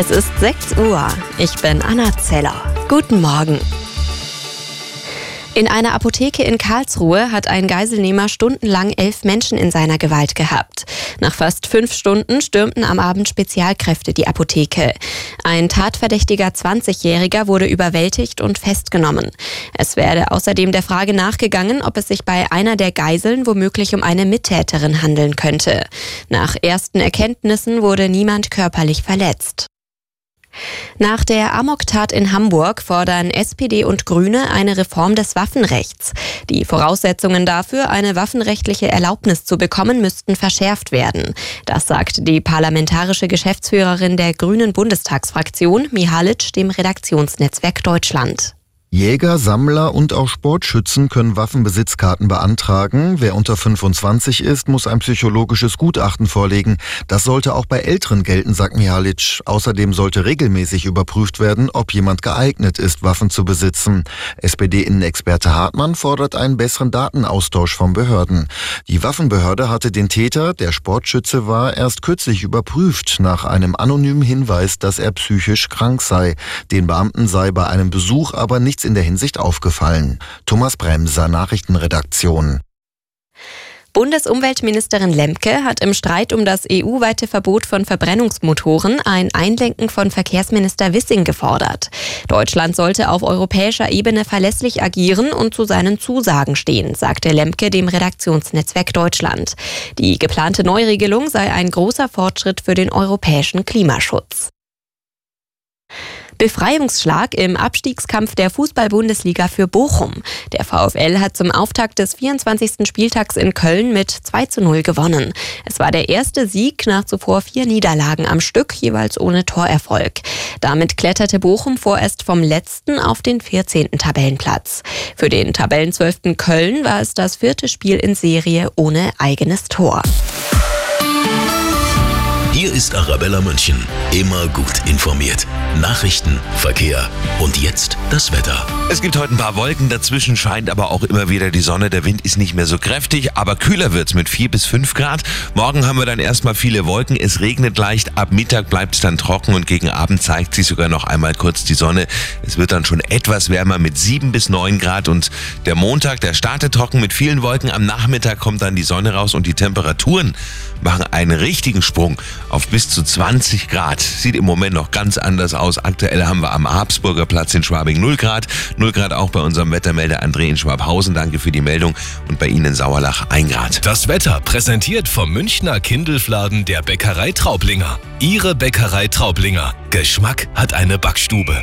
Es ist 6 Uhr. Ich bin Anna Zeller. Guten Morgen. In einer Apotheke in Karlsruhe hat ein Geiselnehmer stundenlang elf Menschen in seiner Gewalt gehabt. Nach fast fünf Stunden stürmten am Abend Spezialkräfte die Apotheke. Ein tatverdächtiger 20-Jähriger wurde überwältigt und festgenommen. Es werde außerdem der Frage nachgegangen, ob es sich bei einer der Geiseln womöglich um eine Mittäterin handeln könnte. Nach ersten Erkenntnissen wurde niemand körperlich verletzt. Nach der Amok-Tat in Hamburg fordern SPD und Grüne eine Reform des Waffenrechts. Die Voraussetzungen dafür, eine waffenrechtliche Erlaubnis zu bekommen, müssten verschärft werden. Das sagt die parlamentarische Geschäftsführerin der Grünen Bundestagsfraktion, Mihalic, dem Redaktionsnetzwerk Deutschland. Jäger, Sammler und auch Sportschützen können Waffenbesitzkarten beantragen. Wer unter 25 ist, muss ein psychologisches Gutachten vorlegen. Das sollte auch bei Älteren gelten, sagt Mihalic. Außerdem sollte regelmäßig überprüft werden, ob jemand geeignet ist, Waffen zu besitzen. SPD-Innenexperte Hartmann fordert einen besseren Datenaustausch von Behörden. Die Waffenbehörde hatte den Täter, der Sportschütze war, erst kürzlich überprüft nach einem anonymen Hinweis, dass er psychisch krank sei. Den Beamten sei bei einem Besuch aber nicht nichts in der Hinsicht aufgefallen. Thomas Bremser, Nachrichtenredaktion. Bundesumweltministerin Lemke hat im Streit um das EU-weite Verbot von Verbrennungsmotoren ein Einlenken von Verkehrsminister Wissing gefordert. Deutschland sollte auf europäischer Ebene verlässlich agieren und zu seinen Zusagen stehen, sagte Lemke dem Redaktionsnetzwerk Deutschland. Die geplante Neuregelung sei ein großer Fortschritt für den europäischen Klimaschutz. Befreiungsschlag im Abstiegskampf der Fußball-Bundesliga für Bochum. Der VfL hat zum Auftakt des 24. Spieltags in Köln mit 2 zu 0 gewonnen. Es war der erste Sieg nach zuvor vier Niederlagen am Stück, jeweils ohne Torerfolg. Damit kletterte Bochum vorerst vom letzten auf den 14. Tabellenplatz. Für den Tabellenzwölften Köln war es das vierte Spiel in Serie ohne eigenes Tor. Hier ist Arabella München. Immer gut informiert. Nachrichten, Verkehr und jetzt das Wetter. Es gibt heute ein paar Wolken, dazwischen scheint aber auch immer wieder die Sonne. Der Wind ist nicht mehr so kräftig, aber kühler wird's mit 4 bis 5 Grad. Morgen haben wir dann erstmal viele Wolken. Es regnet leicht. Ab Mittag bleibt es dann trocken und gegen Abend zeigt sich sogar noch einmal kurz die Sonne. Es wird dann schon etwas wärmer mit 7 bis 9 Grad und der Montag, der startet trocken mit vielen Wolken. Am Nachmittag kommt dann die Sonne raus und die Temperaturen machen einen richtigen Sprung auf bis zu 20 Grad. Sieht im Moment noch ganz anders aus. Aktuell haben wir am Habsburger Platz in Schwabing 0 Grad. 0 Grad auch bei unserem Wettermelder André in Schwabhausen. Danke für die Meldung. Und bei Ihnen in Sauerlach 1 Grad. Das Wetter präsentiert vom Münchner Kindelfladen der Bäckerei Traublinger. Ihre Bäckerei Traublinger. Geschmack hat eine Backstube.